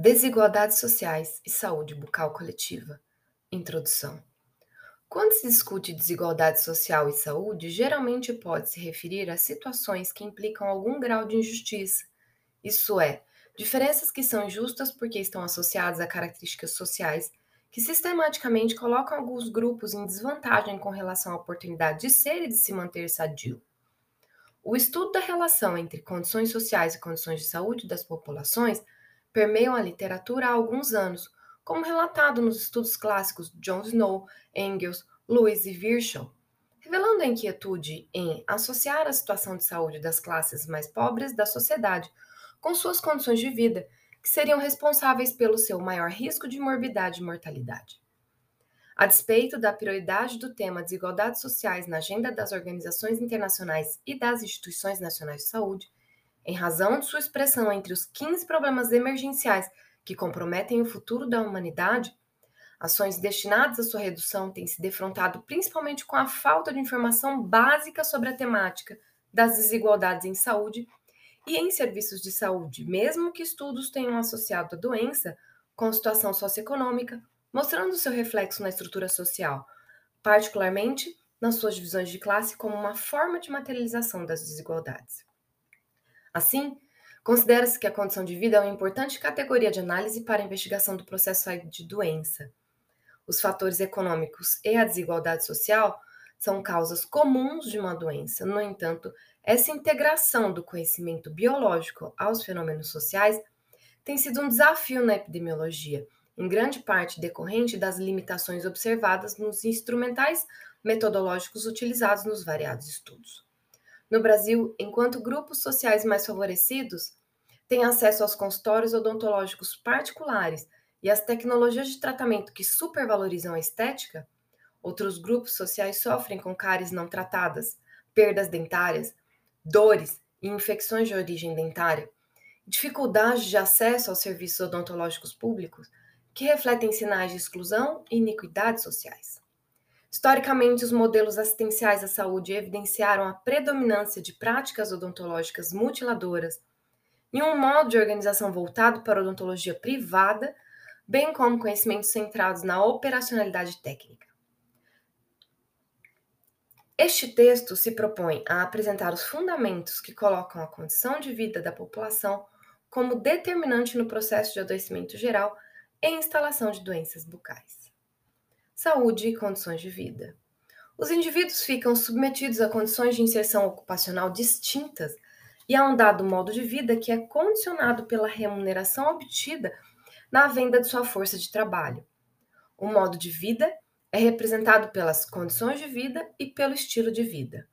Desigualdades sociais e saúde bucal coletiva. Introdução. Quando se discute desigualdade social e saúde, geralmente pode se referir a situações que implicam algum grau de injustiça, isso é, diferenças que são injustas porque estão associadas a características sociais que sistematicamente colocam alguns grupos em desvantagem com relação à oportunidade de ser e de se manter sadio. O estudo da relação entre condições sociais e condições de saúde das populações permeiam a literatura há alguns anos, como relatado nos estudos clássicos de John Snow, Engels, Lewis e Virchow, revelando a inquietude em associar a situação de saúde das classes mais pobres da sociedade com suas condições de vida, que seriam responsáveis pelo seu maior risco de morbidade e mortalidade. A despeito da prioridade do tema desigualdades sociais na agenda das organizações internacionais e das instituições nacionais de saúde, em razão de sua expressão entre os 15 problemas emergenciais que comprometem o futuro da humanidade, ações destinadas à sua redução têm se defrontado principalmente com a falta de informação básica sobre a temática das desigualdades em saúde e em serviços de saúde, mesmo que estudos tenham associado a doença com situação socioeconômica, mostrando seu reflexo na estrutura social, particularmente nas suas divisões de classe como uma forma de materialização das desigualdades. Assim, considera-se que a condição de vida é uma importante categoria de análise para a investigação do processo de doença. Os fatores econômicos e a desigualdade social são causas comuns de uma doença. No entanto, essa integração do conhecimento biológico aos fenômenos sociais tem sido um desafio na epidemiologia, em grande parte decorrente das limitações observadas nos instrumentais metodológicos utilizados nos variados estudos. No Brasil, enquanto grupos sociais mais favorecidos têm acesso aos consultórios odontológicos particulares e às tecnologias de tratamento que supervalorizam a estética, outros grupos sociais sofrem com cáries não tratadas, perdas dentárias, dores e infecções de origem dentária, dificuldades de acesso aos serviços odontológicos públicos que refletem sinais de exclusão e iniquidades sociais. Historicamente, os modelos assistenciais à saúde evidenciaram a predominância de práticas odontológicas mutiladoras e um modo de organização voltado para a odontologia privada, bem como conhecimentos centrados na operacionalidade técnica. Este texto se propõe a apresentar os fundamentos que colocam a condição de vida da população como determinante no processo de adoecimento geral e instalação de doenças bucais saúde e condições de vida. Os indivíduos ficam submetidos a condições de inserção ocupacional distintas e a um dado modo de vida que é condicionado pela remuneração obtida na venda de sua força de trabalho. O modo de vida é representado pelas condições de vida e pelo estilo de vida.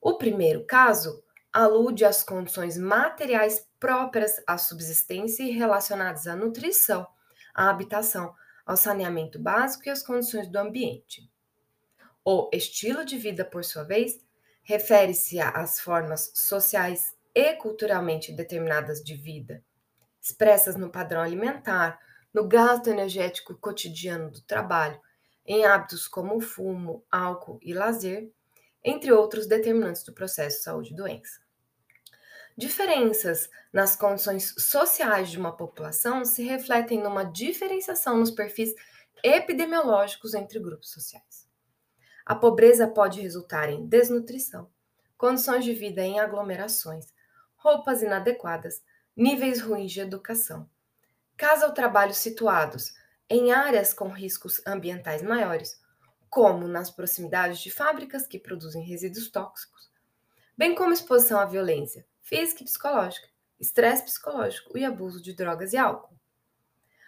O primeiro caso alude às condições materiais próprias à subsistência e relacionadas à nutrição, à habitação, ao saneamento básico e às condições do ambiente. O estilo de vida, por sua vez, refere-se às formas sociais e culturalmente determinadas de vida, expressas no padrão alimentar, no gasto energético cotidiano do trabalho, em hábitos como fumo, álcool e lazer, entre outros determinantes do processo saúde e doença. Diferenças nas condições sociais de uma população se refletem numa diferenciação nos perfis epidemiológicos entre grupos sociais. A pobreza pode resultar em desnutrição, condições de vida em aglomerações, roupas inadequadas, níveis ruins de educação, casa ou trabalho situados em áreas com riscos ambientais maiores, como nas proximidades de fábricas que produzem resíduos tóxicos, bem como exposição à violência, física e psicológica, estresse psicológico e abuso de drogas e álcool.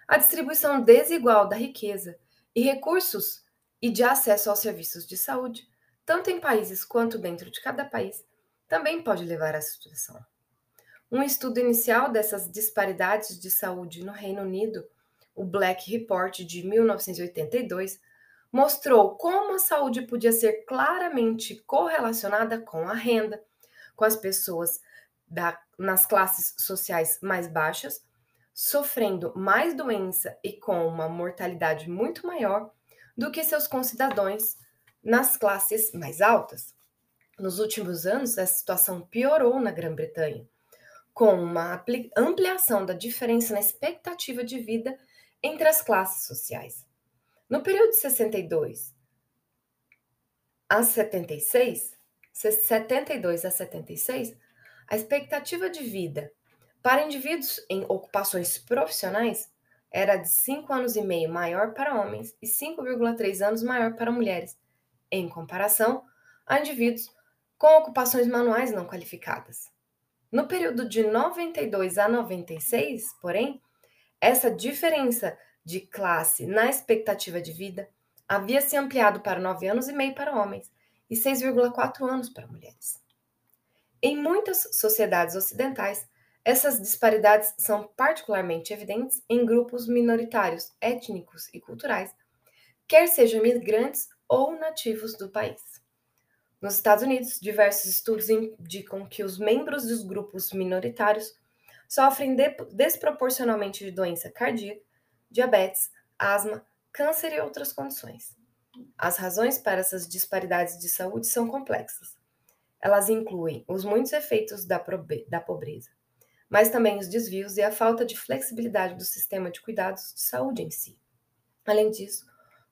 A distribuição desigual da riqueza e recursos e de acesso aos serviços de saúde, tanto em países quanto dentro de cada país, também pode levar essa situação. Um estudo inicial dessas disparidades de saúde no Reino Unido, o Black Report de 1982, mostrou como a saúde podia ser claramente correlacionada com a renda, com as pessoas da, nas classes sociais mais baixas, sofrendo mais doença e com uma mortalidade muito maior do que seus concidadãos nas classes mais altas. Nos últimos anos, essa situação piorou na Grã-Bretanha, com uma ampliação da diferença na expectativa de vida entre as classes sociais. No período de 62 a 76, 72 a 76, a expectativa de vida para indivíduos em ocupações profissionais era de 5 anos e meio maior para homens e 5,3 anos maior para mulheres, em comparação a indivíduos com ocupações manuais não qualificadas. No período de 92 a 96, porém, essa diferença de classe na expectativa de vida havia se ampliado para 9 anos e meio para homens e 6,4 anos para mulheres. Em muitas sociedades ocidentais, essas disparidades são particularmente evidentes em grupos minoritários étnicos e culturais, quer sejam imigrantes ou nativos do país. Nos Estados Unidos, diversos estudos indicam que os membros dos grupos minoritários sofrem de desproporcionalmente de doença cardíaca, diabetes, asma, câncer e outras condições. As razões para essas disparidades de saúde são complexas. Elas incluem os muitos efeitos da, da pobreza, mas também os desvios e a falta de flexibilidade do sistema de cuidados de saúde em si. Além disso,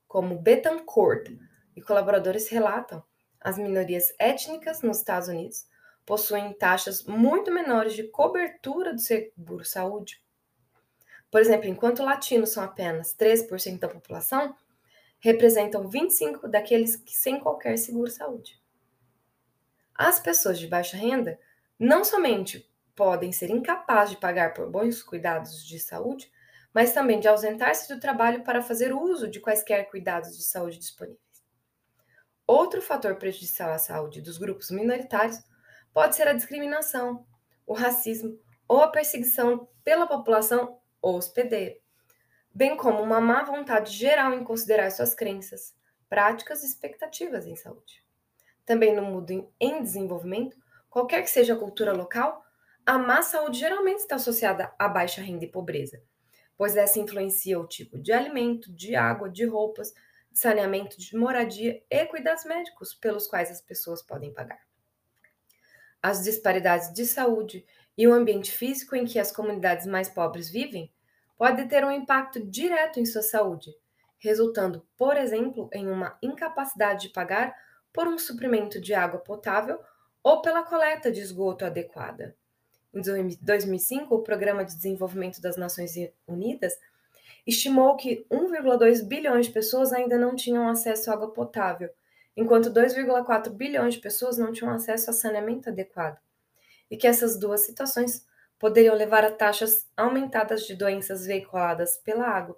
como Betancourt e colaboradores relatam, as minorias étnicas nos Estados Unidos possuem taxas muito menores de cobertura do seguro-saúde. Por exemplo, enquanto latinos são apenas 13% da população, representam 25% daqueles que sem qualquer seguro-saúde. As pessoas de baixa renda não somente podem ser incapazes de pagar por bons cuidados de saúde, mas também de ausentar-se do trabalho para fazer uso de quaisquer cuidados de saúde disponíveis. Outro fator prejudicial à saúde dos grupos minoritários pode ser a discriminação, o racismo ou a perseguição pela população hospedeira, bem como uma má vontade geral em considerar suas crenças, práticas e expectativas em saúde. Também no mundo em desenvolvimento, qualquer que seja a cultura local, a má saúde geralmente está associada à baixa renda e pobreza, pois essa influencia o tipo de alimento, de água, de roupas, de saneamento, de moradia e cuidados médicos pelos quais as pessoas podem pagar. As disparidades de saúde e o ambiente físico em que as comunidades mais pobres vivem podem ter um impacto direto em sua saúde, resultando, por exemplo, em uma incapacidade de pagar por um suprimento de água potável ou pela coleta de esgoto adequada. Em 2005, o Programa de Desenvolvimento das Nações Unidas estimou que 1,2 bilhões de pessoas ainda não tinham acesso à água potável, enquanto 2,4 bilhões de pessoas não tinham acesso a saneamento adequado, e que essas duas situações poderiam levar a taxas aumentadas de doenças veiculadas pela água,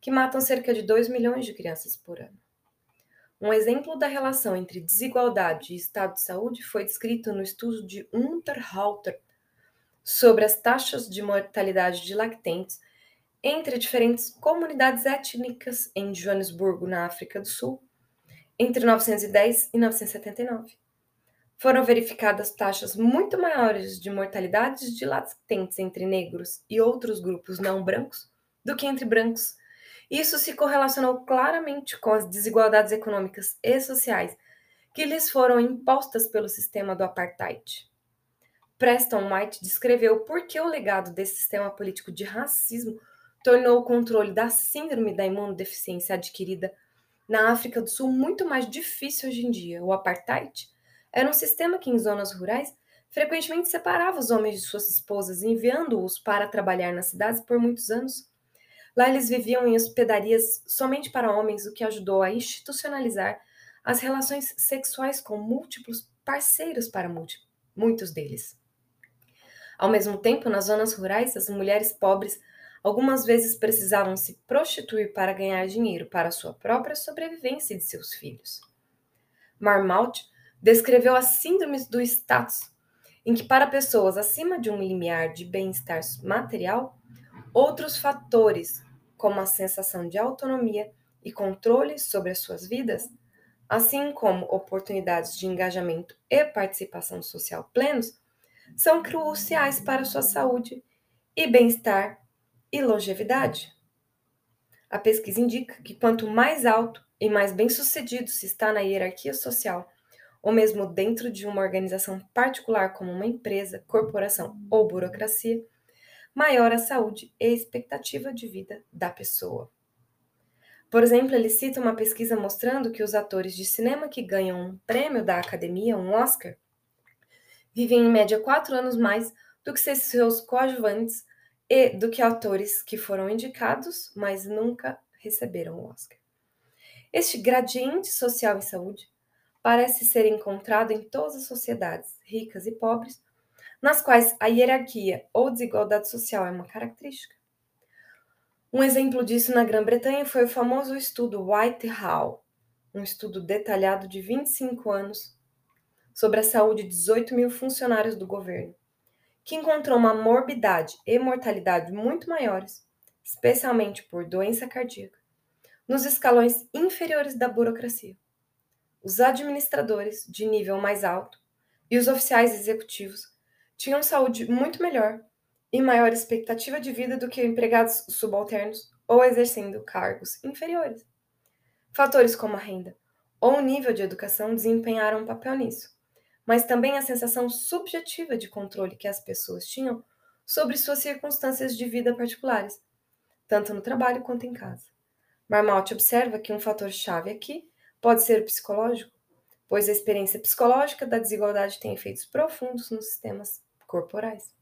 que matam cerca de 2 milhões de crianças por ano. Um exemplo da relação entre desigualdade e estado de saúde foi descrito no estudo de Unterhalter sobre as taxas de mortalidade de lactentes entre diferentes comunidades étnicas em Joanesburgo, na África do Sul, entre 1910 e 1979. Foram verificadas taxas muito maiores de mortalidade de lactentes entre negros e outros grupos não brancos do que entre brancos. Isso se correlacionou claramente com as desigualdades econômicas e sociais que lhes foram impostas pelo sistema do apartheid. Preston White descreveu por que o legado desse sistema político de racismo tornou o controle da síndrome da imunodeficiência adquirida na África do Sul muito mais difícil hoje em dia. O apartheid era um sistema que, em zonas rurais, frequentemente separava os homens de suas esposas, enviando-os para trabalhar nas cidades por muitos anos. Lá eles viviam em hospedarias somente para homens, o que ajudou a institucionalizar as relações sexuais com múltiplos parceiros para muitos deles. Ao mesmo tempo, nas zonas rurais, as mulheres pobres algumas vezes precisavam se prostituir para ganhar dinheiro para sua própria sobrevivência e de seus filhos. Marmot descreveu as síndromes do status, em que para pessoas acima de um limiar de bem-estar material, outros fatores, como a sensação de autonomia e controle sobre as suas vidas, assim como oportunidades de engajamento e participação social plenos, são cruciais para sua saúde e bem-estar e longevidade. A pesquisa indica que quanto mais alto e mais bem-sucedido se está na hierarquia social, ou mesmo dentro de uma organização particular como uma empresa, corporação ou burocracia, maior a saúde e expectativa de vida da pessoa. Por exemplo, ele cita uma pesquisa mostrando que os atores de cinema que ganham um prêmio da academia, um Oscar, vivem em média quatro anos mais do que seus coadjuvantes e do que atores que foram indicados, mas nunca receberam o Oscar. Este gradiente social em saúde parece ser encontrado em todas as sociedades, ricas e pobres, nas quais a hierarquia ou desigualdade social é uma característica. Um exemplo disso na Grã-Bretanha foi o famoso estudo Whitehall, um estudo detalhado de 25 anos sobre a saúde de 18 mil funcionários do governo, que encontrou uma morbidade e mortalidade muito maiores, especialmente por doença cardíaca, nos escalões inferiores da burocracia. Os administradores de nível mais alto e os oficiais executivos tinham saúde muito melhor e maior expectativa de vida do que empregados subalternos ou exercendo cargos inferiores. Fatores como a renda ou o nível de educação desempenharam um papel nisso, mas também a sensação subjetiva de controle que as pessoas tinham sobre suas circunstâncias de vida particulares, tanto no trabalho quanto em casa. Marmot observa que um fator chave aqui pode ser o psicológico, pois a experiência psicológica da desigualdade tem efeitos profundos nos sistemas corporais.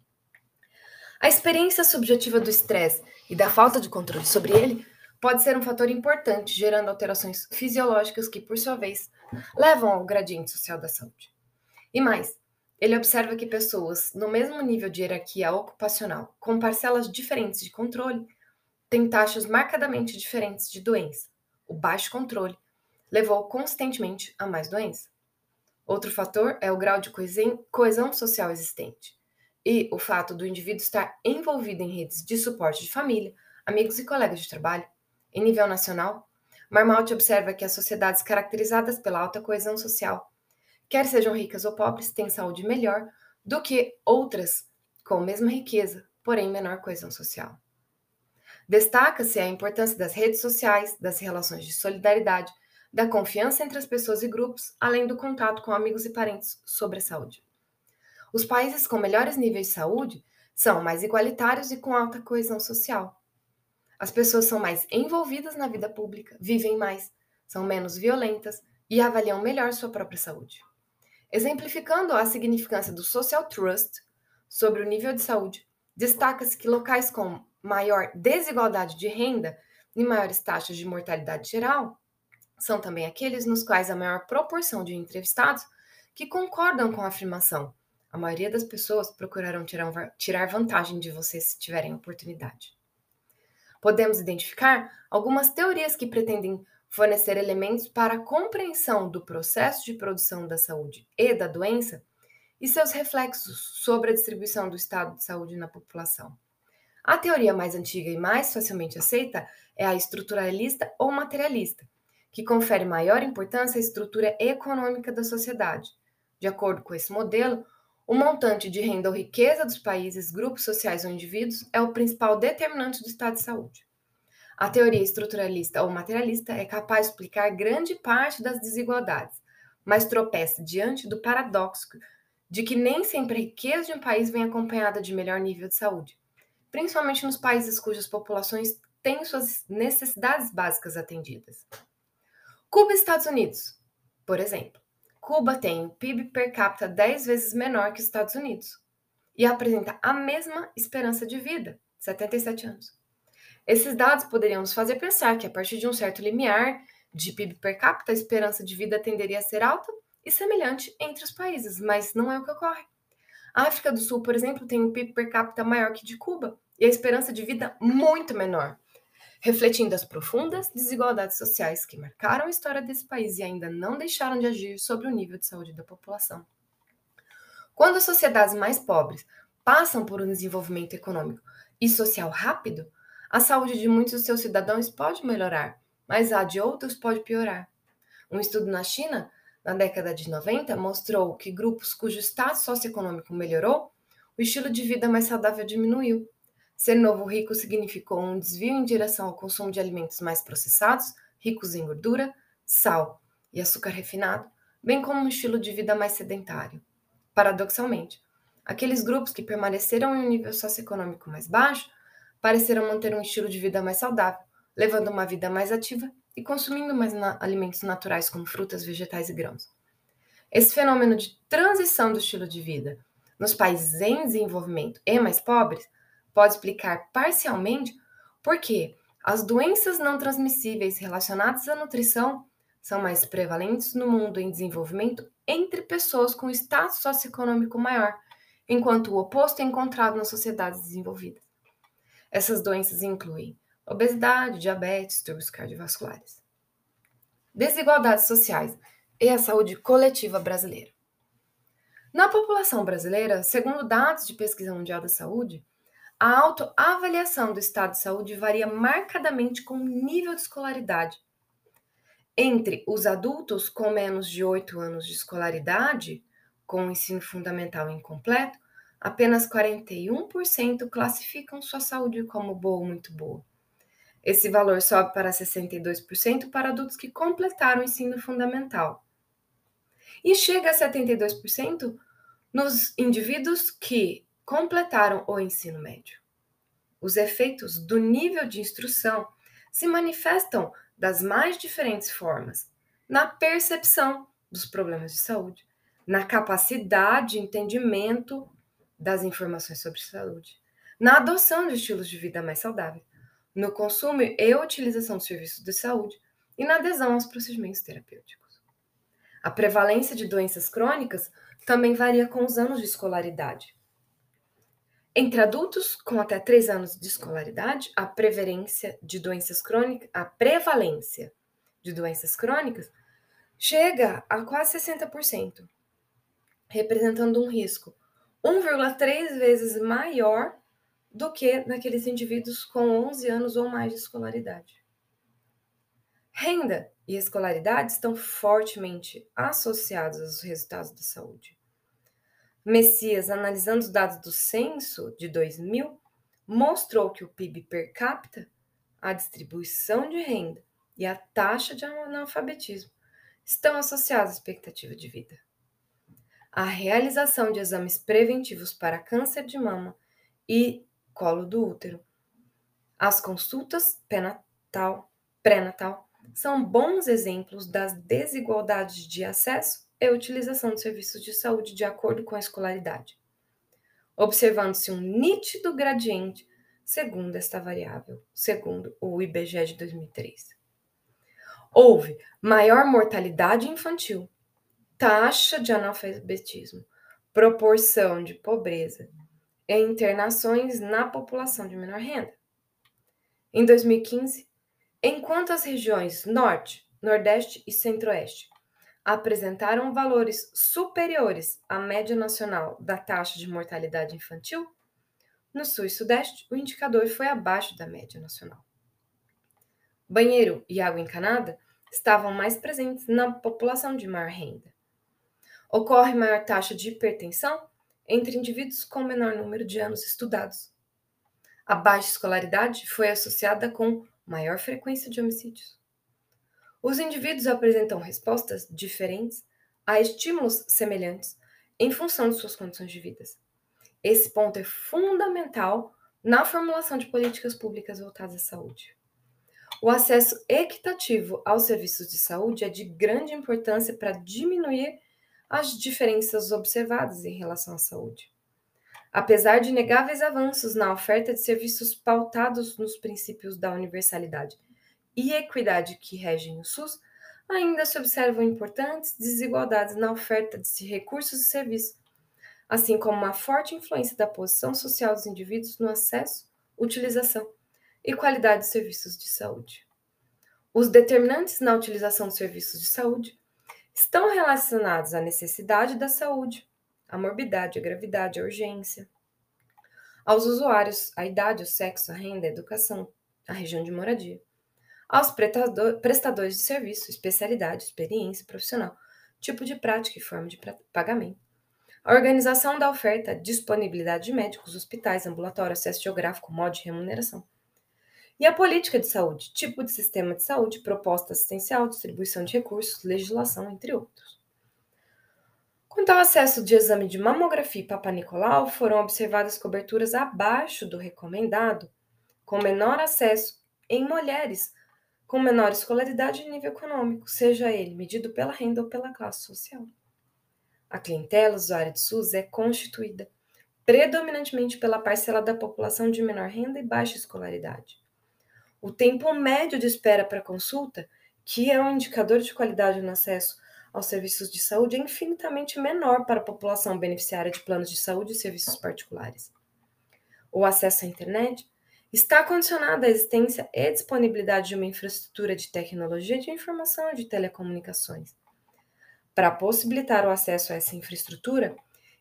A experiência subjetiva do estresse e da falta de controle sobre ele pode ser um fator importante, gerando alterações fisiológicas que, por sua vez, levam ao gradiente social da saúde. E mais, ele observa que pessoas no mesmo nível de hierarquia ocupacional, com parcelas diferentes de controle, têm taxas marcadamente diferentes de doença. O baixo controle levou constantemente a mais doença. Outro fator é o grau de coesão social existente e o fato do indivíduo estar envolvido em redes de suporte de família, amigos e colegas de trabalho. Em nível nacional, Marmot observa que as sociedades caracterizadas pela alta coesão social, quer sejam ricas ou pobres, têm saúde melhor do que outras com mesma riqueza, porém menor coesão social. Destaca-se a importância das redes sociais, das relações de solidariedade, da confiança entre as pessoas e grupos, além do contato com amigos e parentes sobre a saúde. Os países com melhores níveis de saúde são mais igualitários e com alta coesão social. As pessoas são mais envolvidas na vida pública, vivem mais, são menos violentas e avaliam melhor sua própria saúde. Exemplificando a significância do social trust sobre o nível de saúde, destaca-se que locais com maior desigualdade de renda e maiores taxas de mortalidade geral são também aqueles nos quais a maior proporção de entrevistados que concordam com a afirmação. A maioria das pessoas procurarão tirar vantagem de você se tiverem oportunidade. Podemos identificar algumas teorias que pretendem fornecer elementos para a compreensão do processo de produção da saúde e da doença e seus reflexos sobre a distribuição do estado de saúde na população. A teoria mais antiga e mais facilmente aceita é a estruturalista ou materialista, que confere maior importância à estrutura econômica da sociedade. De acordo com esse modelo, o montante de renda ou riqueza dos países, grupos sociais ou indivíduos é o principal determinante do estado de saúde. A teoria estruturalista ou materialista é capaz de explicar grande parte das desigualdades, mas tropeça diante do paradoxo de que nem sempre a riqueza de um país vem acompanhada de melhor nível de saúde, principalmente nos países cujas populações têm suas necessidades básicas atendidas. Cuba e Estados Unidos, por exemplo. Cuba tem um PIB per capita 10 vezes menor que os Estados Unidos e apresenta a mesma esperança de vida, 77 anos. Esses dados poderiam nos fazer pensar que a partir de um certo limiar de PIB per capita, a esperança de vida tenderia a ser alta e semelhante entre os países, mas não é o que ocorre. A África do Sul, por exemplo, tem um PIB per capita maior que de Cuba e a esperança de vida muito menor refletindo as profundas desigualdades sociais que marcaram a história desse país e ainda não deixaram de agir sobre o nível de saúde da população. Quando as sociedades mais pobres passam por um desenvolvimento econômico e social rápido, a saúde de muitos dos seus cidadãos pode melhorar, mas a de outros pode piorar. Um estudo na China, na década de 90, mostrou que grupos cujo status socioeconômico melhorou, o estilo de vida mais saudável diminuiu, Ser novo rico significou um desvio em direção ao consumo de alimentos mais processados, ricos em gordura, sal e açúcar refinado, bem como um estilo de vida mais sedentário. Paradoxalmente, aqueles grupos que permaneceram em um nível socioeconômico mais baixo pareceram manter um estilo de vida mais saudável, levando uma vida mais ativa e consumindo mais na alimentos naturais como frutas, vegetais e grãos. Esse fenômeno de transição do estilo de vida nos países em desenvolvimento e mais pobres pode explicar parcialmente por que as doenças não transmissíveis relacionadas à nutrição são mais prevalentes no mundo em desenvolvimento entre pessoas com status socioeconômico maior, enquanto o oposto é encontrado nas sociedades desenvolvidas. Essas doenças incluem obesidade, diabetes, distúrbios cardiovasculares. Desigualdades sociais e a saúde coletiva brasileira. Na população brasileira, segundo dados de Pesquisa Mundial da Saúde, a autoavaliação do estado de saúde varia marcadamente com o nível de escolaridade. Entre os adultos com menos de 8 anos de escolaridade, com o ensino fundamental incompleto, apenas 41% classificam sua saúde como boa ou muito boa. Esse valor sobe para 62% para adultos que completaram o ensino fundamental. E chega a 72% nos indivíduos que completaram o ensino médio. Os efeitos do nível de instrução se manifestam das mais diferentes formas na percepção dos problemas de saúde, na capacidade de entendimento das informações sobre saúde, na adoção de estilos de vida mais saudáveis, no consumo e utilização de serviços de saúde e na adesão aos procedimentos terapêuticos. A prevalência de doenças crônicas também varia com os anos de escolaridade. Entre adultos com até 3 anos de escolaridade, a prevalência de doenças crônicas, a prevalência de doenças crônicas chega a quase 60%, representando um risco 1,3 vezes maior do que naqueles indivíduos com 11 anos ou mais de escolaridade. Renda e escolaridade estão fortemente associados aos resultados da saúde. Messias, analisando os dados do censo de 2000, mostrou que o PIB per capita, a distribuição de renda e a taxa de analfabetismo estão associados à expectativa de vida a realização de exames preventivos para câncer de mama e colo do útero. As consultas pré-natal, pré-natal são bons exemplos das desigualdades de acesso e utilização de serviços de saúde de acordo com a escolaridade, observando-se um nítido gradiente segundo esta variável, segundo o IBGE de 2003. Houve maior mortalidade infantil, taxa de analfabetismo, proporção de pobreza e internações na população de menor renda. Em 2015, enquanto as regiões Norte, Nordeste e Centro-Oeste apresentaram valores superiores à média nacional da taxa de mortalidade infantil, no Sul e Sudeste o indicador foi abaixo da média nacional. Banheiro e água encanada estavam mais presentes na população de maior renda. Ocorre maior taxa de hipertensão entre indivíduos com menor número de anos estudados. A baixa escolaridade foi associada com maior frequência de homicídios. Os indivíduos apresentam respostas diferentes a estímulos semelhantes em função de suas condições de vida. Esse ponto é fundamental na formulação de políticas públicas voltadas à saúde. O acesso equitativo aos serviços de saúde é de grande importância para diminuir as diferenças observadas em relação à saúde. Apesar de inegáveis avanços na oferta de serviços pautados nos princípios da universalidade e equidade que regem o SUS, ainda se observam importantes desigualdades na oferta de recursos e serviços, assim como uma forte influência da posição social dos indivíduos no acesso, utilização e qualidade de serviços de saúde. Os determinantes na utilização de serviços de saúde estão relacionados à necessidade da saúde, à morbidade, à gravidade, à urgência, aos usuários, à idade, ao sexo, à renda, à educação, à região de moradia, aos prestadores de serviço, especialidade, experiência profissional, tipo de prática e forma de pagamento, a organização da oferta, disponibilidade de médicos, hospitais, ambulatório, acesso geográfico, modo de remuneração e a política de saúde, tipo de sistema de saúde, proposta assistencial, distribuição de recursos, legislação, entre outros. Quanto ao acesso de exame de mamografia e Papa-Nicolau, foram observadas coberturas abaixo do recomendado, com menor acesso em mulheres com menor escolaridade e nível econômico, seja ele medido pela renda ou pela classe social. A clientela usuária de SUS é constituída predominantemente pela parcela da população de menor renda e baixa escolaridade. O tempo médio de espera para consulta, que é um indicador de qualidade no acesso aos serviços de saúde, é infinitamente menor para a população beneficiária de planos de saúde e serviços particulares. O acesso à internet está condicionado à existência e disponibilidade de uma infraestrutura de tecnologia de informação e de telecomunicações. Para possibilitar o acesso a essa infraestrutura,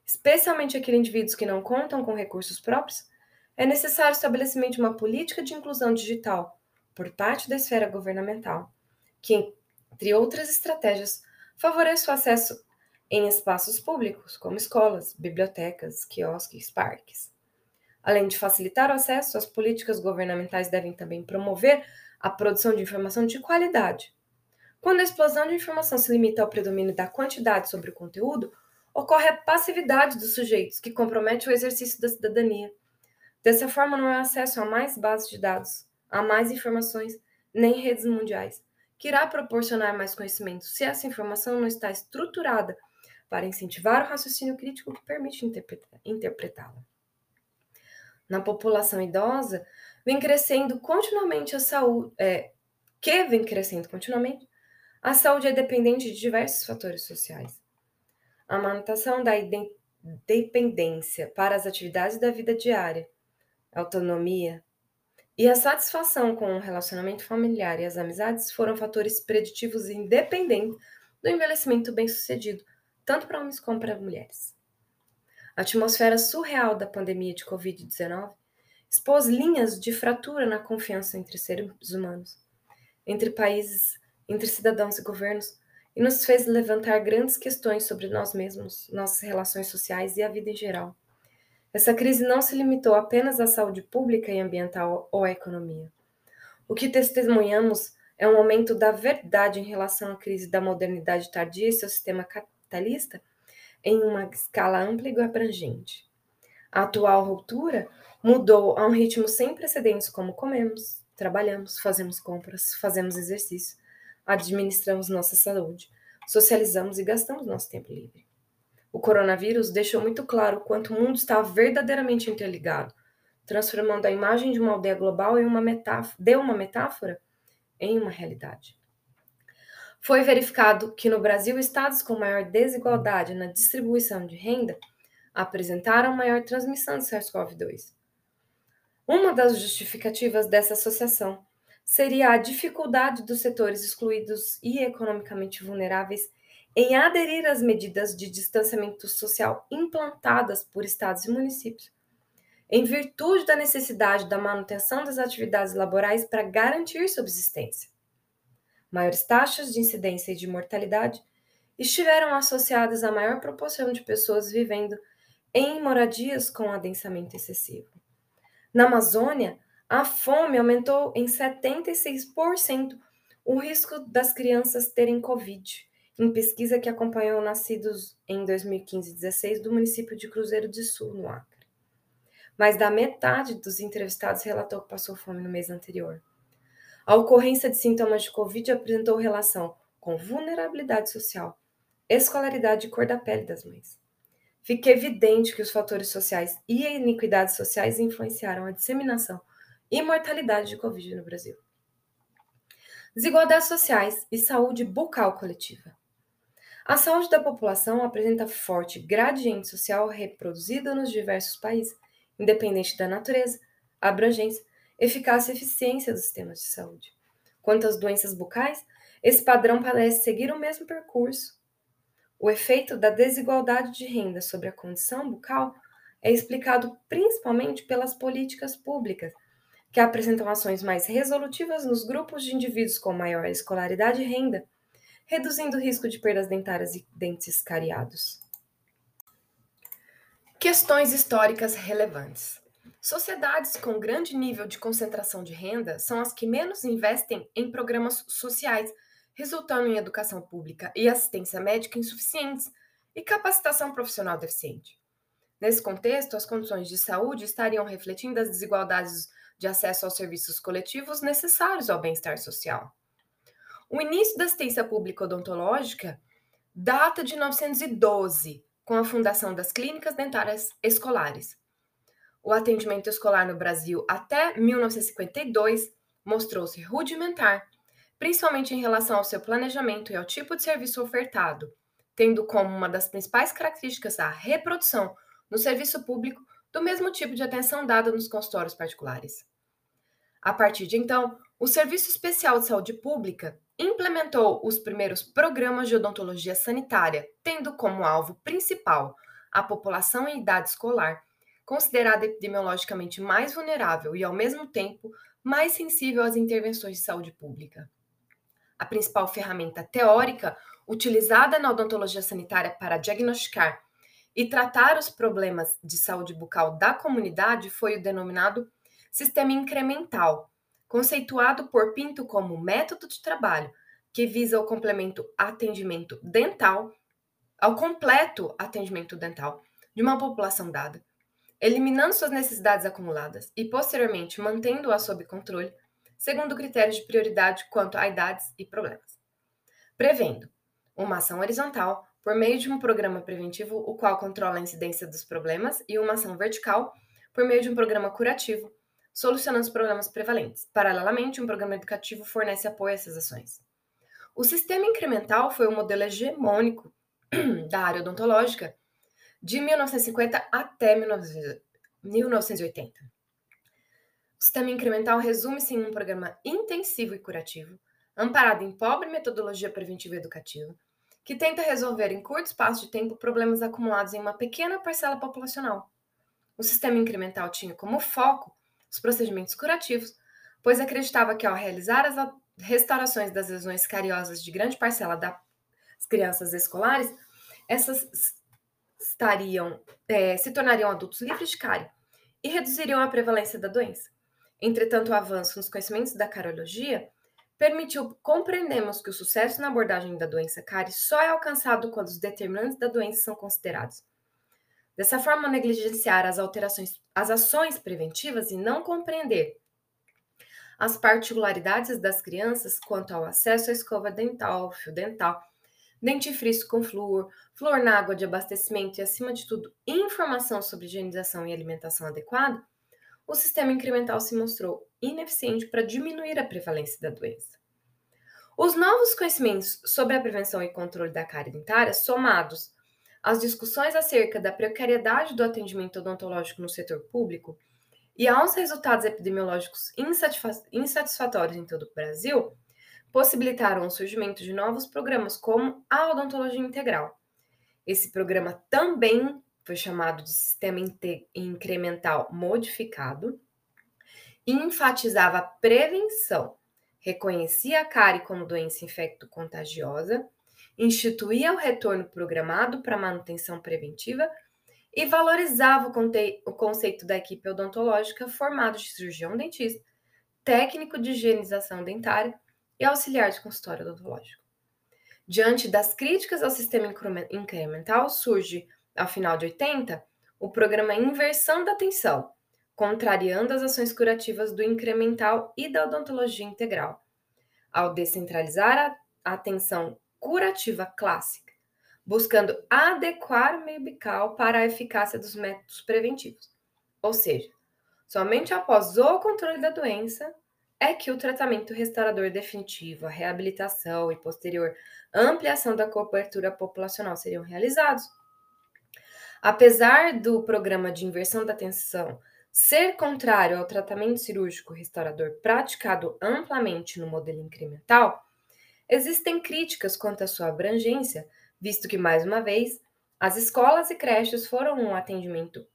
especialmente aqueles indivíduos que não contam com recursos próprios, é necessário o estabelecimento de uma política de inclusão digital por parte da esfera governamental, que, entre outras estratégias, favoreça o acesso em espaços públicos, como escolas, bibliotecas, quiosques, parques. Além de facilitar o acesso, as políticas governamentais devem também promover a produção de informação de qualidade. Quando a explosão de informação se limita ao predomínio da quantidade sobre o conteúdo, ocorre a passividade dos sujeitos, que compromete o exercício da cidadania. Dessa forma, não há acesso a mais bases de dados, a mais informações, nem redes mundiais, que irá proporcionar mais conhecimento se essa informação não está estruturada para incentivar o raciocínio crítico que permite interpretá-la na população idosa vem crescendo continuamente a saúde, é, que vem crescendo continuamente, a saúde é dependente de diversos fatores sociais. A manutenção da dependência para as atividades da vida diária, autonomia e a satisfação com o relacionamento familiar e as amizades foram fatores preditivos independentes do envelhecimento bem-sucedido, tanto para homens como para mulheres. A atmosfera surreal da pandemia de Covid-19 expôs linhas de fratura na confiança entre seres humanos, entre países, entre cidadãos e governos, e nos fez levantar grandes questões sobre nós mesmos, nossas relações sociais e a vida em geral. Essa crise não se limitou apenas à saúde pública e ambiental ou à economia. O que testemunhamos é um aumento da verdade em relação à crise da modernidade tardia e seu sistema capitalista em uma escala ampla e abrangente. A atual ruptura mudou a um ritmo sem precedentes como comemos, trabalhamos, fazemos compras, fazemos exercício, administramos nossa saúde, socializamos e gastamos nosso tempo livre. O coronavírus deixou muito claro quanto o mundo está verdadeiramente interligado, transformando a imagem de uma aldeia global em uma metáfora, de uma metáfora em uma realidade. Foi verificado que no Brasil, estados com maior desigualdade na distribuição de renda apresentaram maior transmissão de SARS-CoV-2. Uma das justificativas dessa associação seria a dificuldade dos setores excluídos e economicamente vulneráveis em aderir às medidas de distanciamento social implantadas por estados e municípios, em virtude da necessidade da manutenção das atividades laborais para garantir subsistência maiores taxas de incidência e de mortalidade estiveram associadas a maior proporção de pessoas vivendo em moradias com adensamento excessivo. Na Amazônia, a fome aumentou em 76% o risco das crianças terem Covid, em pesquisa que acompanhou nascidos em 2015 e 2016 do município de Cruzeiro do Sul, no Acre. Mais da metade dos entrevistados relatou que passou fome no mês anterior. A ocorrência de sintomas de Covid apresentou relação com vulnerabilidade social, escolaridade e cor da pele das mães. Fica evidente que os fatores sociais e iniquidades sociais influenciaram a disseminação e mortalidade de Covid no Brasil. Desigualdades sociais e saúde bucal coletiva. A saúde da população apresenta forte gradiente social reproduzido nos diversos países, independente da natureza, abrangência eficácia e eficiência dos sistemas de saúde. Quanto às doenças bucais, esse padrão parece seguir o mesmo percurso. O efeito da desigualdade de renda sobre a condição bucal é explicado principalmente pelas políticas públicas, que apresentam ações mais resolutivas nos grupos de indivíduos com maior escolaridade e renda, reduzindo o risco de perdas dentárias e dentes cariados. Questões históricas relevantes. Sociedades com grande nível de concentração de renda são as que menos investem em programas sociais, resultando em educação pública e assistência médica insuficientes, e capacitação profissional deficiente. Nesse contexto, as condições de saúde estariam refletindo as desigualdades de acesso aos serviços coletivos necessários ao bem-estar social. O início da assistência pública odontológica data de 1912, com a fundação das clínicas dentárias escolares. O atendimento escolar no Brasil até 1952 mostrou-se rudimentar, principalmente em relação ao seu planejamento e ao tipo de serviço ofertado, tendo como uma das principais características a reprodução no serviço público do mesmo tipo de atenção dada nos consultórios particulares. A partir de então, o Serviço Especial de Saúde Pública implementou os primeiros programas de odontologia sanitária, tendo como alvo principal a população em idade escolar, considerada epidemiologicamente mais vulnerável e, ao mesmo tempo, mais sensível às intervenções de saúde pública. A principal ferramenta teórica utilizada na odontologia sanitária para diagnosticar e tratar os problemas de saúde bucal da comunidade foi o denominado sistema incremental, conceituado por Pinto como método de trabalho que visa o complemento atendimento dental, ao completo atendimento dental de uma população dada, eliminando suas necessidades acumuladas e posteriormente mantendo-a sob controle, segundo critérios de prioridade quanto a idades e problemas. Prevendo uma ação horizontal por meio de um programa preventivo, o qual controla a incidência dos problemas, e uma ação vertical, por meio de um programa curativo, solucionando os problemas prevalentes. Paralelamente, um programa educativo fornece apoio a essas ações. O sistema incremental foi o um modelo hegemônico da área odontológica de 1950 até 1980. O sistema incremental resume-se em um programa intensivo e curativo, amparado em pobre metodologia preventiva e educativa, que tenta resolver em curto espaço de tempo problemas acumulados em uma pequena parcela populacional. O sistema incremental tinha como foco os procedimentos curativos, pois acreditava que ao realizar as restaurações das lesões cariosas de grande parcela das crianças escolares, essas estariam, é, se tornariam adultos livres de cárie e reduziriam a prevalência da doença. Entretanto, o avanço nos conhecimentos da carologia permitiu compreendermos que o sucesso na abordagem da doença cárie só é alcançado quando os determinantes da doença são considerados. Dessa forma, negligenciar as alterações, as ações preventivas e não compreender as particularidades das crianças quanto ao acesso à escova dental, fio dental, dentifrício com flúor, flúor na água de abastecimento e, acima de tudo, informação sobre higienização e alimentação adequada, o sistema incremental se mostrou ineficiente para diminuir a prevalência da doença. Os novos conhecimentos sobre a prevenção e controle da cárie dentária, somados às discussões acerca da precariedade do atendimento odontológico no setor público e aos resultados epidemiológicos insatisfatórios em todo o Brasil, possibilitaram o surgimento de novos programas como a odontologia integral. Esse programa também foi chamado de sistema incremental modificado e enfatizava a prevenção, reconhecia a cárie como doença infecto-contagiosa, instituía o retorno programado para manutenção preventiva e valorizava o, o conceito da equipe odontológica formado de cirurgião dentista, técnico de higienização dentária e auxiliar de consultório odontológico. Diante das críticas ao sistema incremental, surge, ao final de 80, o programa Inversão da Atenção, contrariando as ações curativas do incremental e da odontologia integral, ao descentralizar a atenção curativa clássica buscando adequar o meio bical para a eficácia dos métodos preventivos. Ou seja, somente após o controle da doença é que o tratamento restaurador definitivo, a reabilitação e posterior ampliação da cobertura populacional seriam realizados. Apesar do programa de inversão da atenção ser contrário ao tratamento cirúrgico restaurador praticado amplamente no modelo incremental, existem críticas quanto à sua abrangência, visto que, mais uma vez, as escolas e creches foram um atendimento,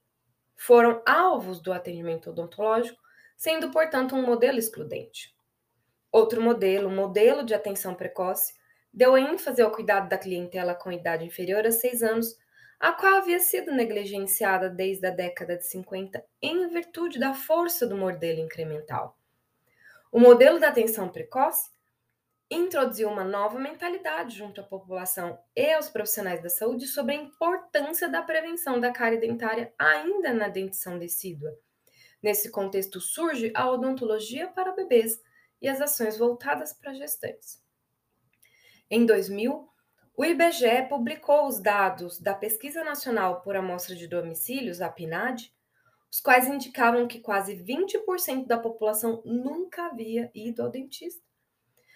foram alvos do atendimento odontológico, sendo, portanto, um modelo excludente. Outro modelo, o modelo de atenção precoce, deu ênfase ao cuidado da clientela com idade inferior a 6 anos, a qual havia sido negligenciada desde a década de 50 em virtude da força do modelo incremental. O modelo da atenção precoce introduziu uma nova mentalidade junto à população e aos profissionais da saúde sobre a importância da prevenção da cárie dentária ainda na dentição decídua. Nesse contexto surge a odontologia para bebês e as ações voltadas para gestantes. Em 2000, o IBGE publicou os dados da Pesquisa Nacional por Amostra de Domicílios, a PNAD, os quais indicavam que quase 20% da população nunca havia ido ao dentista.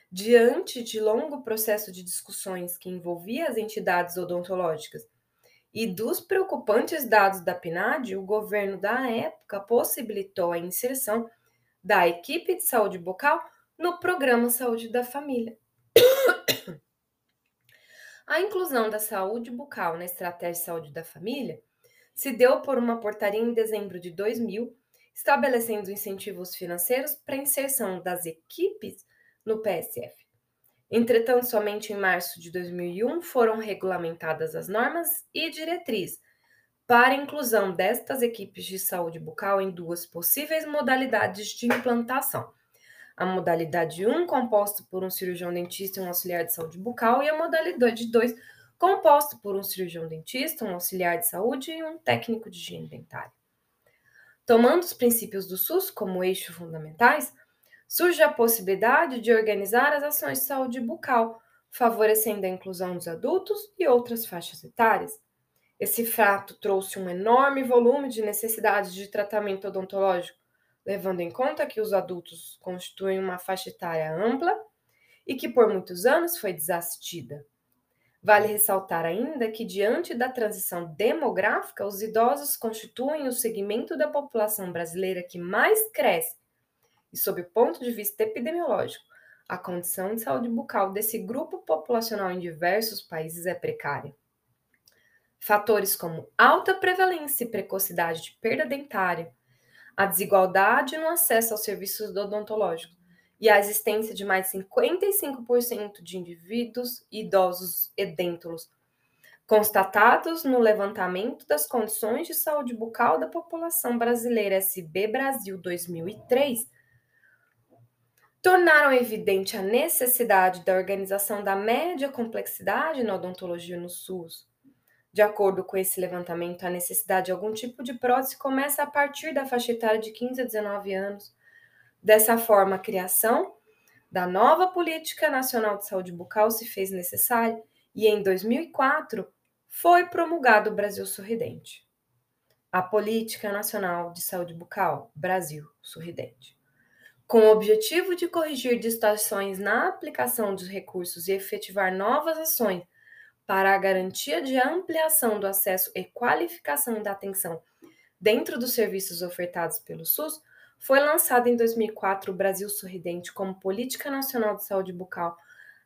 Diante de longo processo de discussões que envolvia as entidades odontológicas e dos preocupantes dados da PNAD, o governo da época possibilitou a inserção da equipe de saúde bucal no programa Saúde da Família. A inclusão da saúde bucal na estratégia de saúde da família se deu por uma portaria em dezembro de 2000, estabelecendo incentivos financeiros para a inserção das equipes no PSF. Entretanto, somente em março de 2001 foram regulamentadas as normas e diretrizes para inclusão destas equipes de saúde bucal em duas possíveis modalidades de implantação. A modalidade 1, composta por um cirurgião dentista e um auxiliar de saúde bucal, e a modalidade 2, composto por um cirurgião dentista, um auxiliar de saúde e um técnico de higiene dentária. Tomando os princípios do SUS como eixo fundamentais, surge a possibilidade de organizar as ações de saúde bucal, favorecendo a inclusão dos adultos e outras faixas etárias. Esse fato trouxe um enorme volume de necessidades de tratamento odontológico, levando em conta que os adultos constituem uma faixa etária ampla e que por muitos anos foi desassistida. Vale ressaltar ainda que, diante da transição demográfica, os idosos constituem o segmento da população brasileira que mais cresce e, sob o ponto de vista epidemiológico, a condição de saúde bucal desse grupo populacional em diversos países é precária. Fatores como alta prevalência e precocidade de perda dentária, a desigualdade no acesso aos serviços odontológicos, e a existência de mais de 55% de indivíduos idosos edêntulos, constatados no levantamento das condições de saúde bucal da população brasileira SB Brasil 2003, tornaram evidente a necessidade da organização da média complexidade na odontologia no SUS. De acordo com esse levantamento, a necessidade de algum tipo de prótese começa a partir da faixa etária de 15 a 19 anos Dessa forma, a criação da nova Política Nacional de Saúde Bucal se fez necessária e, em 2004, foi promulgado o Brasil Sorridente. A Política Nacional de Saúde Bucal Brasil Sorridente. Com o objetivo de corrigir distorções na aplicação dos recursos e efetivar novas ações para a garantia de ampliação do acesso e qualificação da atenção dentro dos serviços ofertados pelo SUS, foi lançado em 2004 o Brasil Sorridente como Política Nacional de Saúde Bucal,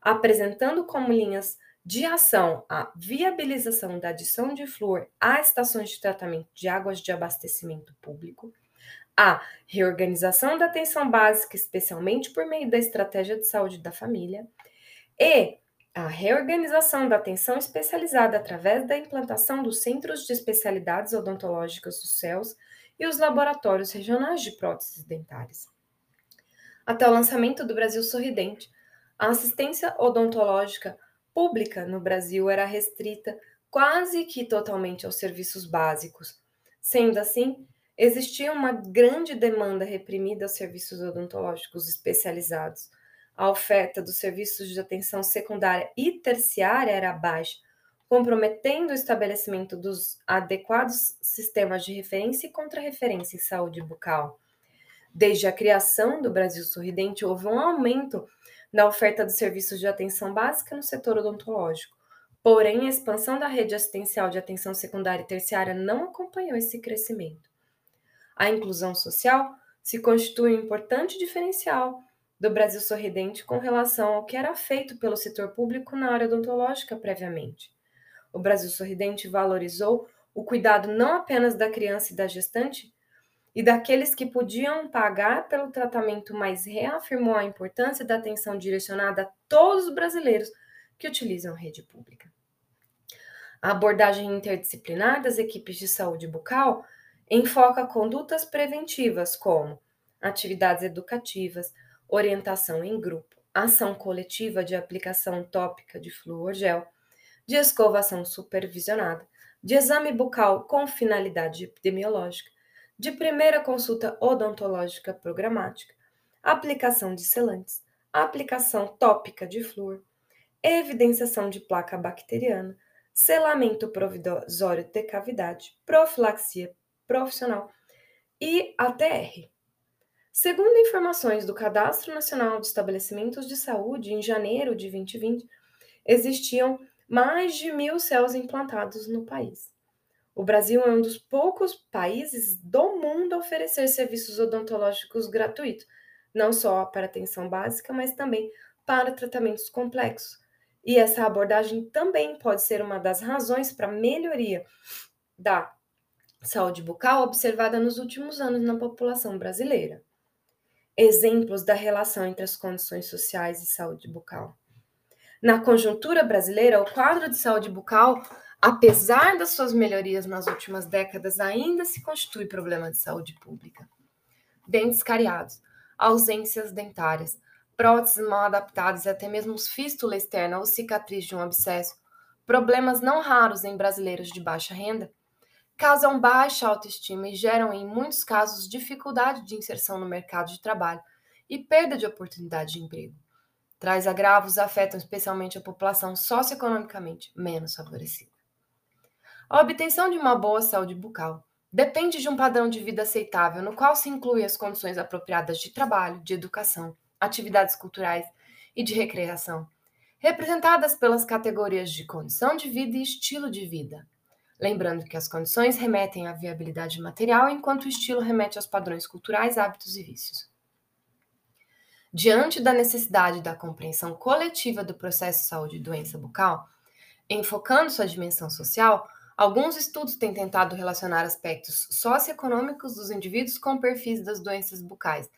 apresentando como linhas de ação a viabilização da adição de flúor a estações de tratamento de águas de abastecimento público, a reorganização da atenção básica, especialmente por meio da estratégia de saúde da família, e a reorganização da atenção especializada através da implantação dos centros de especialidades odontológicas dos CELS e os laboratórios regionais de próteses dentárias. Até o lançamento do Brasil Sorridente, a assistência odontológica pública no Brasil era restrita quase que totalmente aos serviços básicos. Sendo assim, existia uma grande demanda reprimida aos serviços odontológicos especializados. A oferta dos serviços de atenção secundária e terciária era baixa, comprometendo o estabelecimento dos adequados sistemas de referência e contra-referência em saúde bucal. Desde a criação do Brasil Sorridente, houve um aumento na oferta de serviços de atenção básica no setor odontológico. Porém, a expansão da rede assistencial de atenção secundária e terciária não acompanhou esse crescimento. A inclusão social se constitui um importante diferencial do Brasil Sorridente com relação ao que era feito pelo setor público na área odontológica previamente o Brasil Sorridente valorizou o cuidado não apenas da criança e da gestante e daqueles que podiam pagar pelo tratamento, mas reafirmou a importância da atenção direcionada a todos os brasileiros que utilizam rede pública. A abordagem interdisciplinar das equipes de saúde bucal enfoca condutas preventivas como atividades educativas, orientação em grupo, ação coletiva de aplicação tópica de flúor gel, de escovação supervisionada, de exame bucal com finalidade epidemiológica, de primeira consulta odontológica programática, aplicação de selantes, aplicação tópica de flúor, evidenciação de placa bacteriana, selamento provisório de cavidade, profilaxia profissional e ATR. Segundo informações do Cadastro Nacional de Estabelecimentos de Saúde, em janeiro de 2020, existiam mais de mil céus implantados no país. O Brasil é um dos poucos países do mundo a oferecer serviços odontológicos gratuitos, não só para atenção básica, mas também para tratamentos complexos. E essa abordagem também pode ser uma das razões para a melhoria da saúde bucal observada nos últimos anos na população brasileira. Exemplos da relação entre as condições sociais e saúde bucal. Na conjuntura brasileira, o quadro de saúde bucal, apesar das suas melhorias nas últimas décadas, ainda se constitui problema de saúde pública. Dentes cariados, ausências dentárias, próteses mal adaptadas e até mesmo fístula externa ou cicatriz de um abscesso, problemas não raros em brasileiros de baixa renda, causam baixa autoestima e geram, em muitos casos, dificuldade de inserção no mercado de trabalho e perda de oportunidade de emprego. Traz agravos afetam especialmente a população socioeconomicamente menos favorecida. A obtenção de uma boa saúde bucal depende de um padrão de vida aceitável, no qual se inclui as condições apropriadas de trabalho, de educação, atividades culturais e de recreação, representadas pelas categorias de condição de vida e estilo de vida. Lembrando que as condições remetem à viabilidade material, enquanto o estilo remete aos padrões culturais, hábitos e vícios. Diante da necessidade da compreensão coletiva do processo de saúde e doença bucal, enfocando sua dimensão social, alguns estudos têm tentado relacionar aspectos socioeconômicos dos indivíduos com perfis das doenças bucais,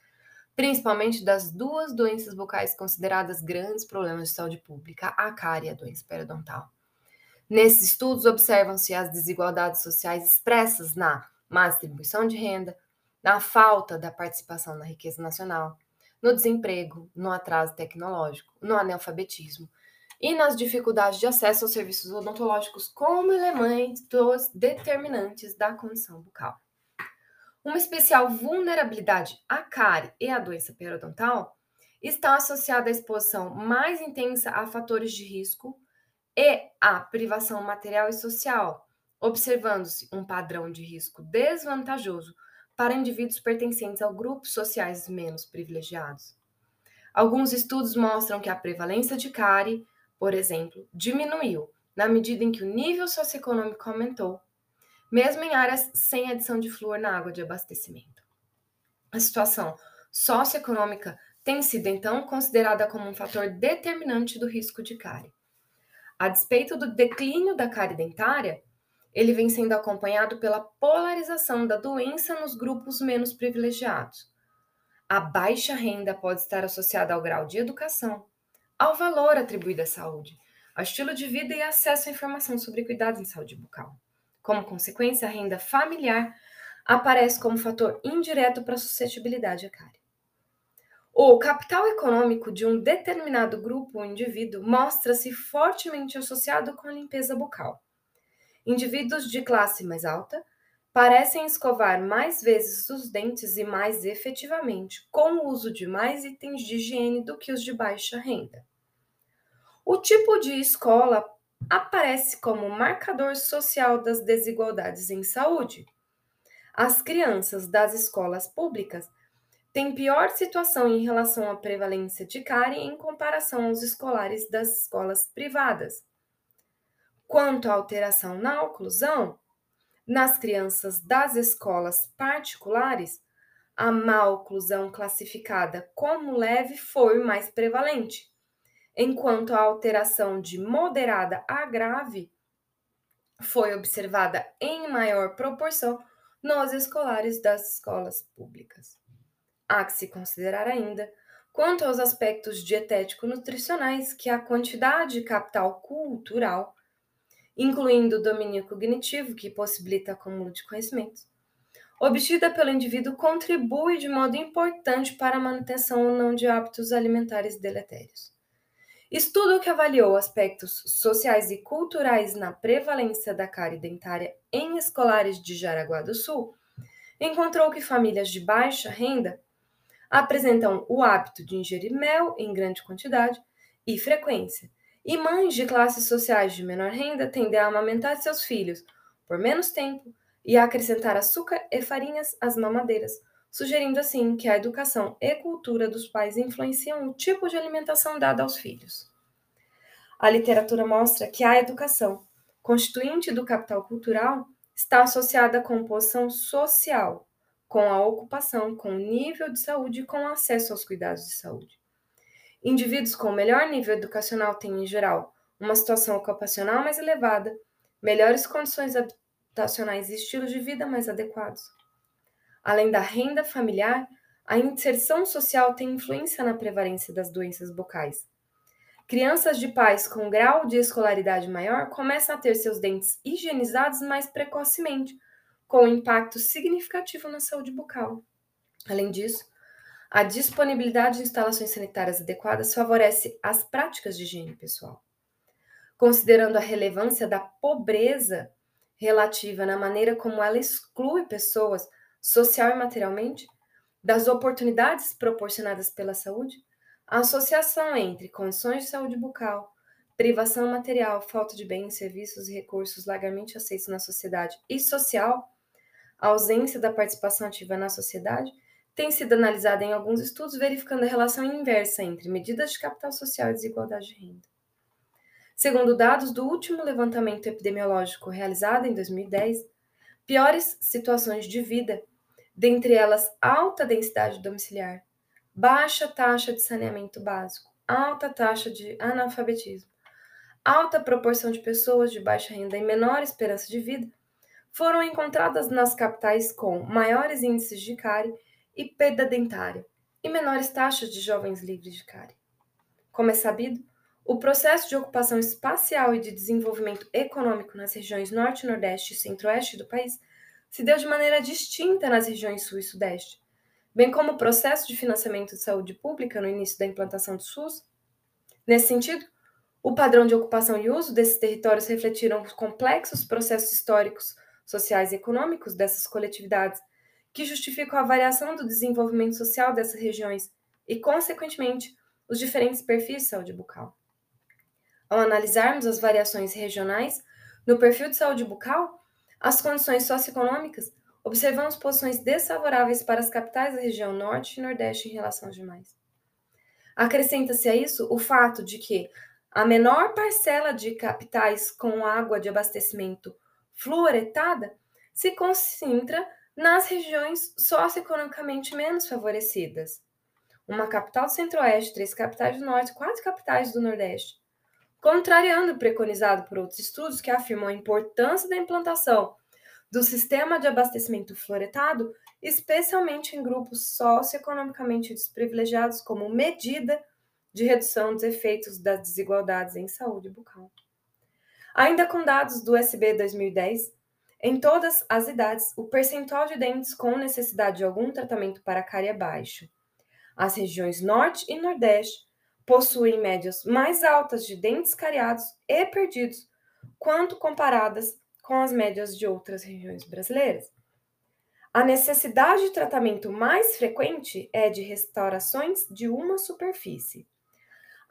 principalmente das duas doenças bucais consideradas grandes problemas de saúde pública, a cárie e a doença periodontal. Nesses estudos, observam-se as desigualdades sociais expressas na má distribuição de renda, na falta da participação na riqueza nacional, no desemprego, no atraso tecnológico, no analfabetismo e nas dificuldades de acesso aos serviços odontológicos como elementos determinantes da condição bucal. Uma especial vulnerabilidade à cárie e à doença periodontal está associada à exposição mais intensa a fatores de risco e à privação material e social, observando-se um padrão de risco desvantajoso para indivíduos pertencentes a grupos sociais menos privilegiados. Alguns estudos mostram que a prevalência de cárie, por exemplo, diminuiu na medida em que o nível socioeconômico aumentou mesmo em áreas sem adição de flúor na água de abastecimento. A situação socioeconômica tem sido, então, considerada como um fator determinante do risco de cárie. A despeito do declínio da cárie dentária, ele vem sendo acompanhado pela polarização da doença nos grupos menos privilegiados. A baixa renda pode estar associada ao grau de educação, ao valor atribuído à saúde, ao estilo de vida e acesso à informação sobre cuidados em saúde bucal. Como consequência, a renda familiar aparece como fator indireto para a suscetibilidade à cárie. O capital econômico de um determinado grupo ou indivíduo mostra-se fortemente associado com a limpeza bucal. Indivíduos de classe mais alta parecem escovar mais vezes os dentes e mais efetivamente, com o uso de mais itens de higiene do que os de baixa renda. O tipo de escola aparece como marcador social das desigualdades em saúde. As crianças das escolas públicas têm pior situação em relação à prevalência de cárie em comparação aos escolares das escolas privadas. Quanto à alteração na oclusão, nas crianças das escolas particulares, a má oclusão classificada como leve foi mais prevalente, enquanto a alteração de moderada a grave foi observada em maior proporção nos escolares das escolas públicas. Há que se considerar ainda, quanto aos aspectos dietético-nutricionais, que a quantidade de capital cultural, incluindo o domínio cognitivo, que possibilita acúmulo de conhecimentos, obtida pelo indivíduo contribui de modo importante para a manutenção ou não de hábitos alimentares deletérios. Estudo que avaliou aspectos sociais e culturais na prevalência da cárie dentária em escolares de Jaraguá do Sul encontrou que famílias de baixa renda apresentam o hábito de ingerir mel em grande quantidade e frequência, e mães de classes sociais de menor renda tendem a amamentar seus filhos por menos tempo e a acrescentar açúcar e farinhas às mamadeiras, sugerindo assim que a educação e cultura dos pais influenciam o tipo de alimentação dada aos filhos. A literatura mostra que a educação, constituinte do capital cultural, está associada à composição social, com a ocupação, com o nível de saúde e com o acesso aos cuidados de saúde. Indivíduos com melhor nível educacional têm, em geral, uma situação ocupacional mais elevada, melhores condições habitacionais e estilos de vida mais adequados. Além da renda familiar, a inserção social tem influência na prevalência das doenças bucais. Crianças de pais com grau de escolaridade maior começam a ter seus dentes higienizados mais precocemente, com impacto significativo na saúde bucal. Além disso, a disponibilidade de instalações sanitárias adequadas favorece as práticas de higiene pessoal. Considerando a relevância da pobreza relativa na maneira como ela exclui pessoas social e materialmente das oportunidades proporcionadas pela saúde, a associação entre condições de saúde bucal, privação material, falta de bens, serviços e recursos largamente aceitos na sociedade e social, a ausência da participação ativa na sociedade tem sido analisada em alguns estudos, verificando a relação inversa entre medidas de capital social e desigualdade de renda. Segundo dados do último levantamento epidemiológico realizado em 2010, piores situações de vida, dentre elas alta densidade domiciliar, baixa taxa de saneamento básico, alta taxa de analfabetismo, alta proporção de pessoas de baixa renda e menor esperança de vida, foram encontradas nas capitais com maiores índices de cárie e perda dentária e menores taxas de jovens livres de cárie. Como é sabido, o processo de ocupação espacial e de desenvolvimento econômico nas regiões Norte, Nordeste e Centro-Oeste do país se deu de maneira distinta nas regiões Sul e Sudeste, bem como o processo de financiamento de saúde pública no início da implantação do SUS. Nesse sentido, o padrão de ocupação e uso desses territórios refletiram os complexos processos históricos, sociais e econômicos dessas coletividades que justificam a variação do desenvolvimento social dessas regiões e, consequentemente, os diferentes perfis de saúde bucal. Ao analisarmos as variações regionais no perfil de saúde bucal, as condições socioeconômicas, observamos posições desfavoráveis para as capitais da região Norte e Nordeste em relação às demais. Acrescenta-se a isso o fato de que a menor parcela de capitais com água de abastecimento fluoretada se concentra nas regiões socioeconomicamente menos favorecidas. Uma capital do Centro-Oeste, três capitais do Norte, quatro capitais do Nordeste. Contrariando o preconizado por outros estudos que afirmam a importância da implantação do sistema de abastecimento fluoretado, especialmente em grupos socioeconomicamente desprivilegiados, como medida de redução dos efeitos das desigualdades em saúde bucal. Ainda com dados do SB 2010, em todas as idades, o percentual de dentes com necessidade de algum tratamento para cárie é baixo. As regiões Norte e Nordeste possuem médias mais altas de dentes cariados e perdidos, quanto comparadas com as médias de outras regiões brasileiras. A necessidade de tratamento mais frequente é de restaurações de uma superfície.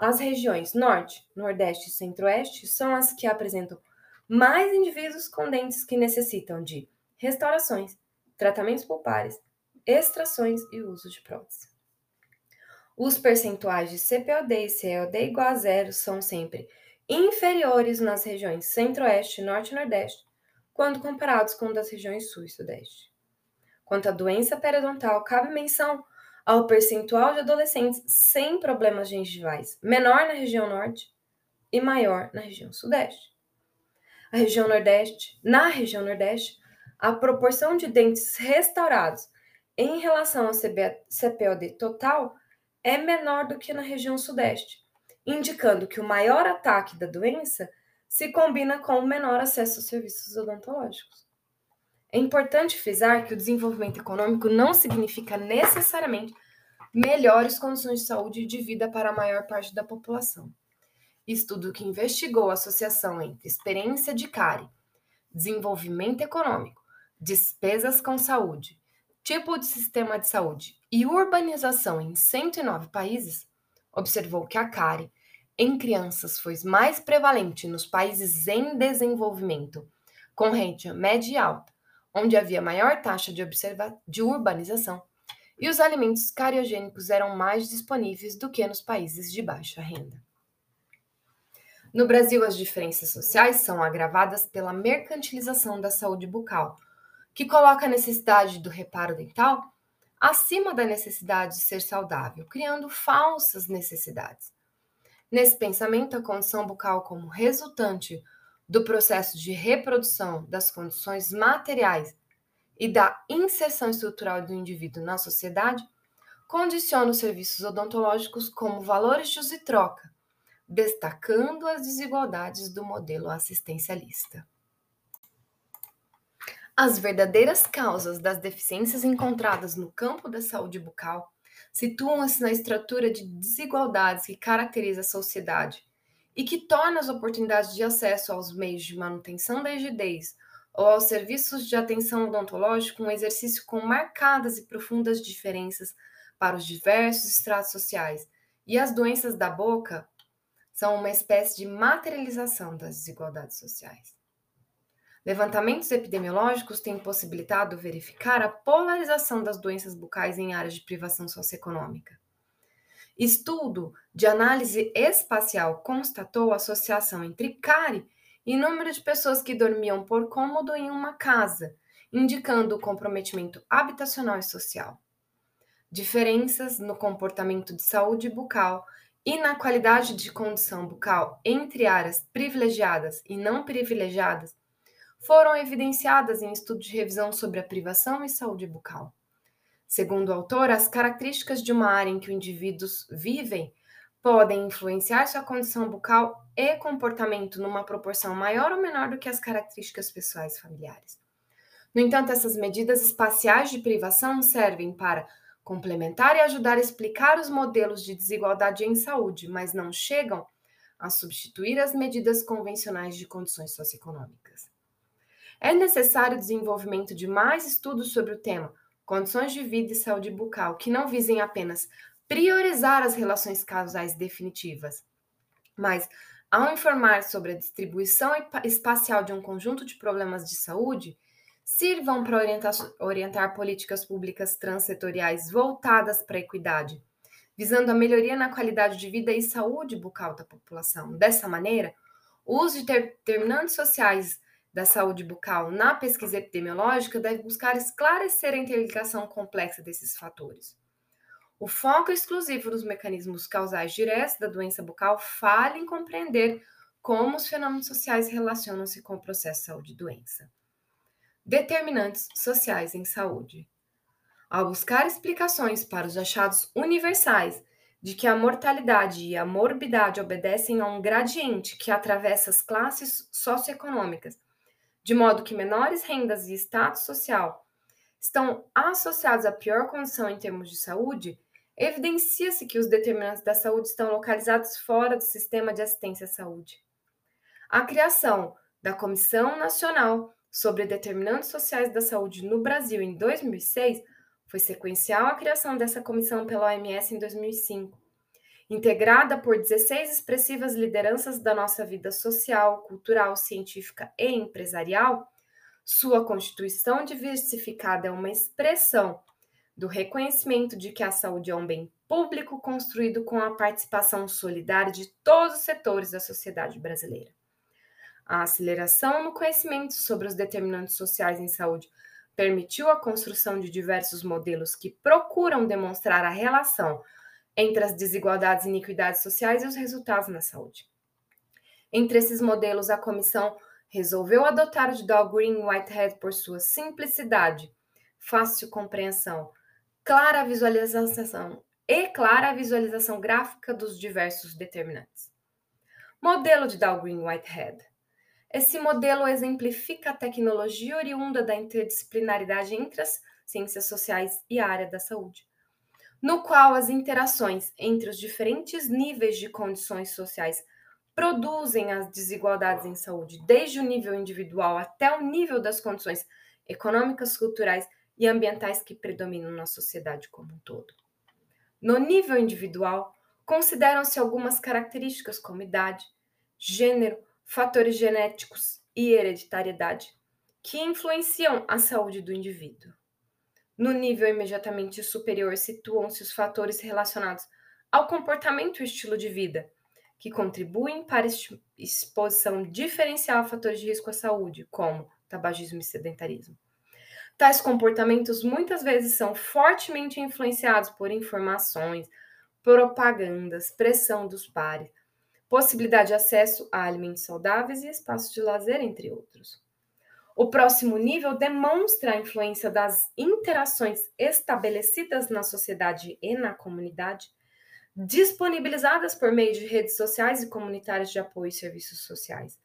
As regiões Norte, Nordeste e Centro-Oeste são as que apresentam mais indivíduos com dentes que necessitam de restaurações, tratamentos pulpares, extrações e uso de prótese. Os percentuais de CPOD e CLD igual a zero são sempre inferiores nas regiões Centro-Oeste, Norte e Nordeste, quando comparados com das regiões Sul e Sudeste. Quanto à doença periodontal, cabe menção ao percentual de adolescentes sem problemas gengivais, menor na região Norte e maior na região Sudeste a região Nordeste, na região Nordeste, a proporção de dentes restaurados em relação ao CPOD total é menor do que na região Sudeste, indicando que o maior ataque da doença se combina com o menor acesso aos serviços odontológicos. É importante frisar que o desenvolvimento econômico não significa necessariamente melhores condições de saúde e de vida para a maior parte da população. Estudo que investigou a associação entre experiência de CARI, desenvolvimento econômico, despesas com saúde, tipo de sistema de saúde e urbanização em 109 países, observou que a CARI em crianças foi mais prevalente nos países em desenvolvimento, com renda média e alta, onde havia maior taxa de, de urbanização, e os alimentos cariogênicos eram mais disponíveis do que nos países de baixa renda. No Brasil, as diferenças sociais são agravadas pela mercantilização da saúde bucal, que coloca a necessidade do reparo dental acima da necessidade de ser saudável, criando falsas necessidades. Nesse pensamento, a condição bucal, como resultante do processo de reprodução das condições materiais e da inserção estrutural do indivíduo na sociedade, condiciona os serviços odontológicos como valores de uso e troca, destacando as desigualdades do modelo assistencialista. As verdadeiras causas das deficiências encontradas no campo da saúde bucal situam-se na estrutura de desigualdades que caracteriza a sociedade e que torna as oportunidades de acesso aos meios de manutenção da rigidez ou aos serviços de atenção odontológica um exercício com marcadas e profundas diferenças para os diversos estratos sociais. E as doenças da boca são uma espécie de materialização das desigualdades sociais. Levantamentos epidemiológicos têm possibilitado verificar a polarização das doenças bucais em áreas de privação socioeconômica. Estudo de análise espacial constatou associação entre cárie e número de pessoas que dormiam por cômodo em uma casa, indicando o comprometimento habitacional e social. Diferenças no comportamento de saúde bucal e na qualidade de condição bucal entre áreas privilegiadas e não privilegiadas foram evidenciadas em estudo de revisão sobre a privação e saúde bucal. Segundo o autor, as características de uma área em que os indivíduos vivem podem influenciar sua condição bucal e comportamento numa proporção maior ou menor do que as características pessoais familiares. No entanto, essas medidas espaciais de privação servem para complementar e ajudar a explicar os modelos de desigualdade em saúde, mas não chegam a substituir as medidas convencionais de condições socioeconômicas. É necessário o desenvolvimento de mais estudos sobre o tema condições de vida e saúde bucal, que não visem apenas priorizar as relações causais definitivas, mas, ao informar sobre a distribuição espacial de um conjunto de problemas de saúde, sirvam para orientar, orientar políticas públicas transsetoriais voltadas para a equidade, visando a melhoria na qualidade de vida e saúde bucal da população. Dessa maneira, o uso de determinantes sociais da saúde bucal na pesquisa epidemiológica deve buscar esclarecer a interligação complexa desses fatores. O foco exclusivo nos mecanismos causais diretos da doença bucal falha em compreender como os fenômenos sociais relacionam-se com o processo de saúde e doença. Determinantes sociais em saúde. Ao buscar explicações para os achados universais de que a mortalidade e a morbidade obedecem a um gradiente que atravessa as classes socioeconômicas de modo que menores rendas e status social estão associados à pior condição em termos de saúde, evidencia-se que os determinantes da saúde estão localizados fora do sistema de assistência à saúde. A criação da Comissão Nacional sobre Determinantes Sociais da Saúde no Brasil em 2006 foi sequencial à criação dessa comissão pela OMS em 2005 integrada por 16 expressivas lideranças da nossa vida social, cultural, científica e empresarial, sua constituição diversificada é uma expressão do reconhecimento de que a saúde é um bem público construído com a participação solidária de todos os setores da sociedade brasileira. A aceleração no conhecimento sobre os determinantes sociais em saúde permitiu a construção de diversos modelos que procuram demonstrar a relação entre as desigualdades e iniquidades sociais e os resultados na saúde. Entre esses modelos, a comissão resolveu adotar o de Dow Green Whitehead por sua simplicidade, fácil compreensão, clara visualização e clara visualização gráfica dos diversos determinantes. Modelo de Dow Green Whitehead Esse modelo exemplifica a tecnologia oriunda da interdisciplinaridade entre as ciências sociais e a área da saúde, no qual as interações entre os diferentes níveis de condições sociais produzem as desigualdades em saúde, desde o nível individual até o nível das condições econômicas, culturais e ambientais que predominam na sociedade como um todo. No nível individual, consideram-se algumas características como idade, gênero, fatores genéticos e hereditariedade, que influenciam a saúde do indivíduo. No nível imediatamente superior, situam-se os fatores relacionados ao comportamento e estilo de vida, que contribuem para a exposição diferencial a fatores de risco à saúde, como tabagismo e sedentarismo. Tais comportamentos muitas vezes são fortemente influenciados por informações, propagandas, pressão dos pares, possibilidade de acesso a alimentos saudáveis e espaços de lazer, entre outros. O próximo nível demonstra a influência das interações estabelecidas na sociedade e na comunidade, disponibilizadas por meio de redes sociais e comunitárias de apoio e serviços sociais.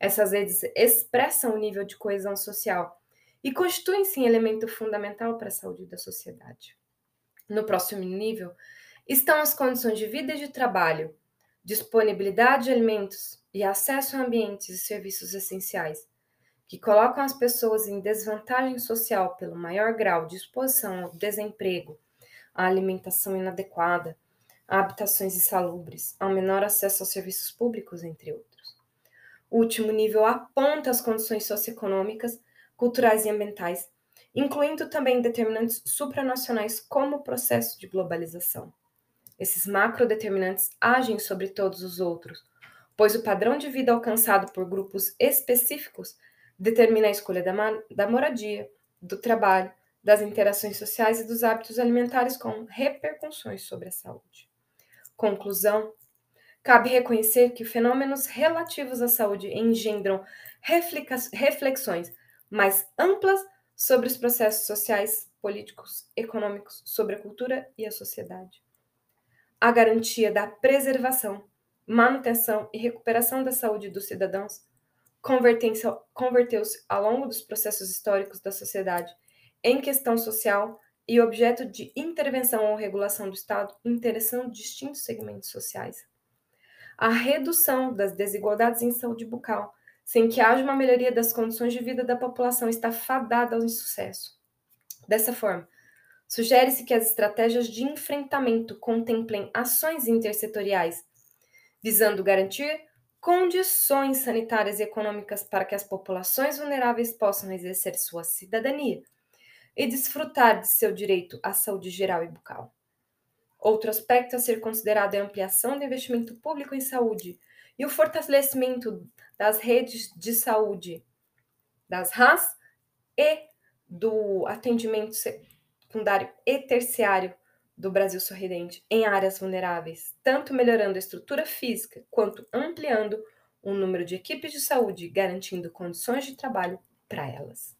Essas redes expressam o nível de coesão social e constituem-se um elemento fundamental para a saúde da sociedade. No próximo nível estão as condições de vida e de trabalho, disponibilidade de alimentos e acesso a ambientes e serviços essenciais, que colocam as pessoas em desvantagem social pelo maior grau de exposição ao desemprego, à alimentação inadequada, a habitações insalubres, ao menor acesso aos serviços públicos, entre outros. O último nível aponta as condições socioeconômicas culturais e ambientais, incluindo também determinantes supranacionais como o processo de globalização. Esses macrodeterminantes agem sobre todos os outros, pois o padrão de vida alcançado por grupos específicos determina a escolha da, da moradia, do trabalho, das interações sociais e dos hábitos alimentares com repercussões sobre a saúde. Conclusão: cabe reconhecer que fenômenos relativos à saúde engendram reflexões mais amplas sobre os processos sociais, políticos, econômicos, sobre a cultura e a sociedade. A garantia da preservação, manutenção e recuperação da saúde dos cidadãos converteu-se ao longo dos processos históricos da sociedade em questão social e objeto de intervenção ou regulação do Estado interessando distintos segmentos sociais. A redução das desigualdades em saúde bucal sem que haja uma melhoria das condições de vida da população, está fadada ao insucesso. Dessa forma, sugere-se que as estratégias de enfrentamento contemplem ações intersetoriais, visando garantir condições sanitárias e econômicas para que as populações vulneráveis possam exercer sua cidadania e desfrutar de seu direito à saúde geral e bucal. Outro aspecto a ser considerado é a ampliação do investimento público em saúde e o fortalecimento das redes de saúde das RAS e do atendimento secundário e terciário do Brasil Sorridente em áreas vulneráveis, tanto melhorando a estrutura física quanto ampliando o número de equipes de saúde, garantindo condições de trabalho para elas.